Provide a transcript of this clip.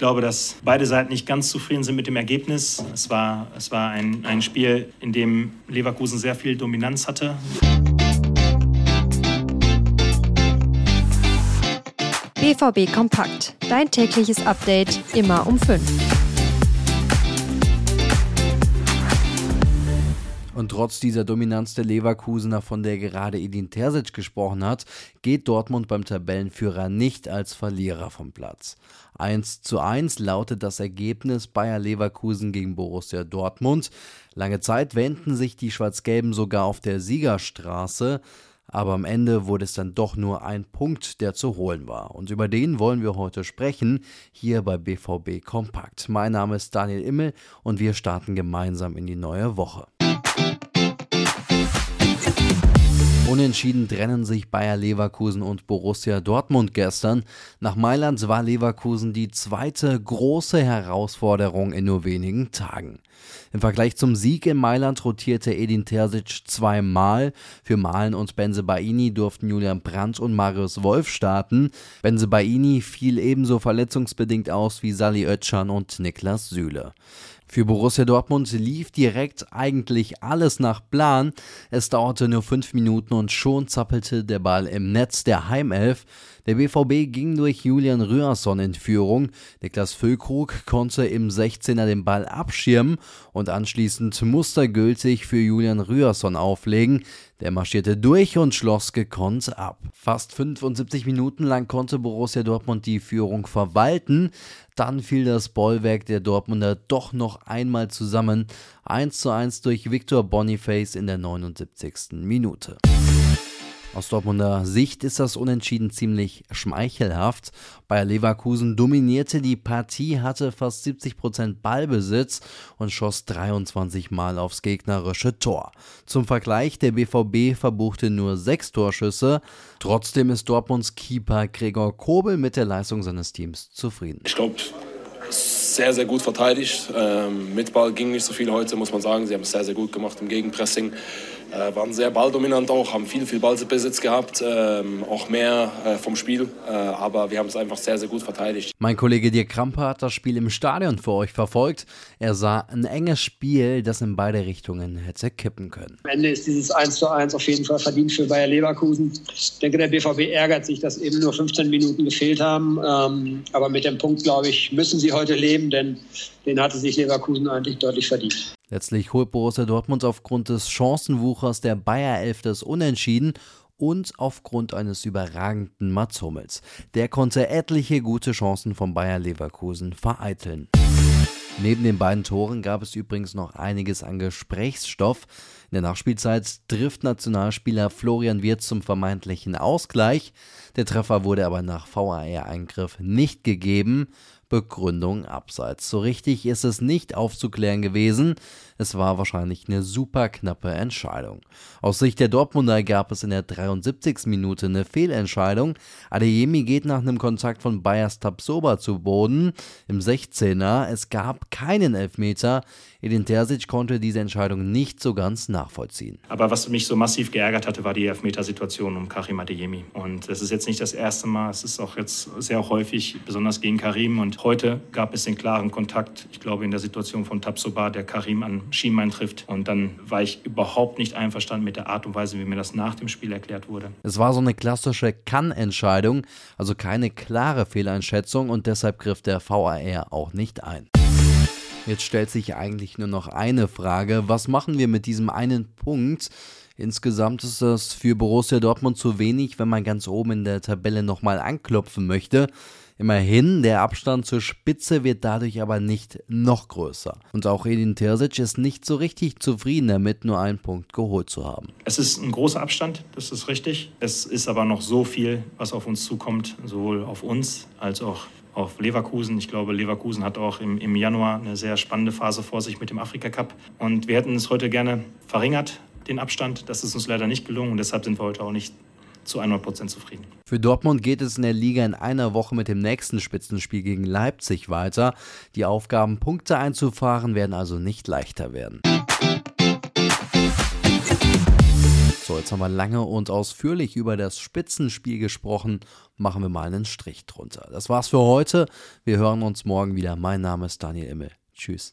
glaube, dass beide Seiten nicht ganz zufrieden sind mit dem Ergebnis. Es war, es war ein, ein Spiel, in dem Leverkusen sehr viel Dominanz hatte. BVB Kompakt. Dein tägliches Update immer um 5. trotz dieser Dominanz der Leverkusener, von der gerade Edin Terzic gesprochen hat, geht Dortmund beim Tabellenführer nicht als Verlierer vom Platz. 1 zu 1 lautet das Ergebnis Bayer Leverkusen gegen Borussia Dortmund. Lange Zeit wähnten sich die Schwarz-Gelben sogar auf der Siegerstraße aber am Ende wurde es dann doch nur ein Punkt, der zu holen war. Und über den wollen wir heute sprechen, hier bei BVB Kompakt. Mein Name ist Daniel Immel und wir starten gemeinsam in die neue Woche. Unentschieden trennen sich Bayer Leverkusen und Borussia Dortmund gestern. Nach Mailand war Leverkusen die zweite große Herausforderung in nur wenigen Tagen. Im Vergleich zum Sieg in Mailand rotierte Edin Terzic zweimal. Für Malen und Benzebaini durften Julian Brandt und Marius Wolf starten. Benzebaini fiel ebenso verletzungsbedingt aus wie Sali Özcan und Niklas Süle. Für Borussia Dortmund lief direkt eigentlich alles nach Plan. Es dauerte nur fünf Minuten und schon zappelte der Ball im Netz der Heimelf. Der BVB ging durch Julian Rührson in Führung. Niklas Füllkrug konnte im 16er den Ball abschirmen und anschließend mustergültig für Julian Rührson auflegen. Der marschierte durch und schloss gekonnt ab. Fast 75 Minuten lang konnte Borussia Dortmund die Führung verwalten. Dann fiel das Bollwerk der Dortmunder doch noch einmal zusammen. 1 zu 1 durch Victor Boniface in der 79. Minute. Aus Dortmunder Sicht ist das Unentschieden ziemlich schmeichelhaft. Bayer Leverkusen dominierte die Partie, hatte fast 70% Ballbesitz und schoss 23 Mal aufs gegnerische Tor. Zum Vergleich, der BVB verbuchte nur sechs Torschüsse. Trotzdem ist Dortmunds Keeper Gregor Kobel mit der Leistung seines Teams zufrieden. Ich glaube, sehr, sehr gut verteidigt. Ähm, mit Ball ging nicht so viel heute, muss man sagen. Sie haben es sehr, sehr gut gemacht im Gegenpressing. Äh, waren sehr balldominant auch, haben viel, viel Ballbesitz gehabt, ähm, auch mehr äh, vom Spiel. Äh, aber wir haben es einfach sehr, sehr gut verteidigt. Mein Kollege Dirk Krampe hat das Spiel im Stadion für euch verfolgt. Er sah ein enges Spiel, das in beide Richtungen hätte kippen können. Am Ende ist dieses 1 zu 1 auf jeden Fall verdient für Bayer Leverkusen. Ich denke, der BVB ärgert sich, dass eben nur 15 Minuten gefehlt haben. Ähm, aber mit dem Punkt, glaube ich, müssen sie heute leben, denn den hatte sich Leverkusen eigentlich deutlich verdient. Letztlich holt Borussia Dortmund aufgrund des Chancenwuchers der Bayer Elf das Unentschieden und aufgrund eines überragenden Mats Hummels. Der konnte etliche gute Chancen von Bayer Leverkusen vereiteln. Neben den beiden Toren gab es übrigens noch einiges an Gesprächsstoff. In der Nachspielzeit trifft Nationalspieler Florian Wirtz zum vermeintlichen Ausgleich. Der Treffer wurde aber nach VAR-Eingriff nicht gegeben. Begründung abseits. So richtig ist es nicht aufzuklären gewesen. Es war wahrscheinlich eine super knappe Entscheidung. Aus Sicht der Dortmunder gab es in der 73. Minute eine Fehlentscheidung. Adeyemi geht nach einem Kontakt von Bayers Tabsoba zu Boden im 16er. Es gab keinen Elfmeter. Edin Terzic konnte diese Entscheidung nicht so ganz nachvollziehen. Aber was mich so massiv geärgert hatte, war die Elfmetersituation um Karim Adeyemi. Und das ist jetzt nicht das erste Mal, es ist auch jetzt sehr häufig, besonders gegen Karim. Und heute gab es den klaren Kontakt, ich glaube in der Situation von Tabsoba, der Karim an Schienbein trifft. Und dann war ich überhaupt nicht einverstanden mit der Art und Weise, wie mir das nach dem Spiel erklärt wurde. Es war so eine klassische Kann-Entscheidung, also keine klare Fehleinschätzung und deshalb griff der VAR auch nicht ein. Jetzt stellt sich eigentlich nur noch eine Frage. Was machen wir mit diesem einen Punkt? Insgesamt ist das für Borussia Dortmund zu wenig, wenn man ganz oben in der Tabelle nochmal anklopfen möchte. Immerhin, der Abstand zur Spitze wird dadurch aber nicht noch größer. Und auch Edin Terzic ist nicht so richtig zufrieden damit, nur einen Punkt geholt zu haben. Es ist ein großer Abstand, das ist richtig. Es ist aber noch so viel, was auf uns zukommt, sowohl auf uns als auch auf Leverkusen. Ich glaube, Leverkusen hat auch im, im Januar eine sehr spannende Phase vor sich mit dem Afrika Cup. Und wir hätten es heute gerne verringert, den Abstand. Das ist uns leider nicht gelungen und deshalb sind wir heute auch nicht zu 100 Prozent zufrieden. Für Dortmund geht es in der Liga in einer Woche mit dem nächsten Spitzenspiel gegen Leipzig weiter. Die Aufgaben, Punkte einzufahren, werden also nicht leichter werden. So, jetzt haben wir lange und ausführlich über das Spitzenspiel gesprochen. Machen wir mal einen Strich drunter. Das war's für heute. Wir hören uns morgen wieder. Mein Name ist Daniel Immel. Tschüss.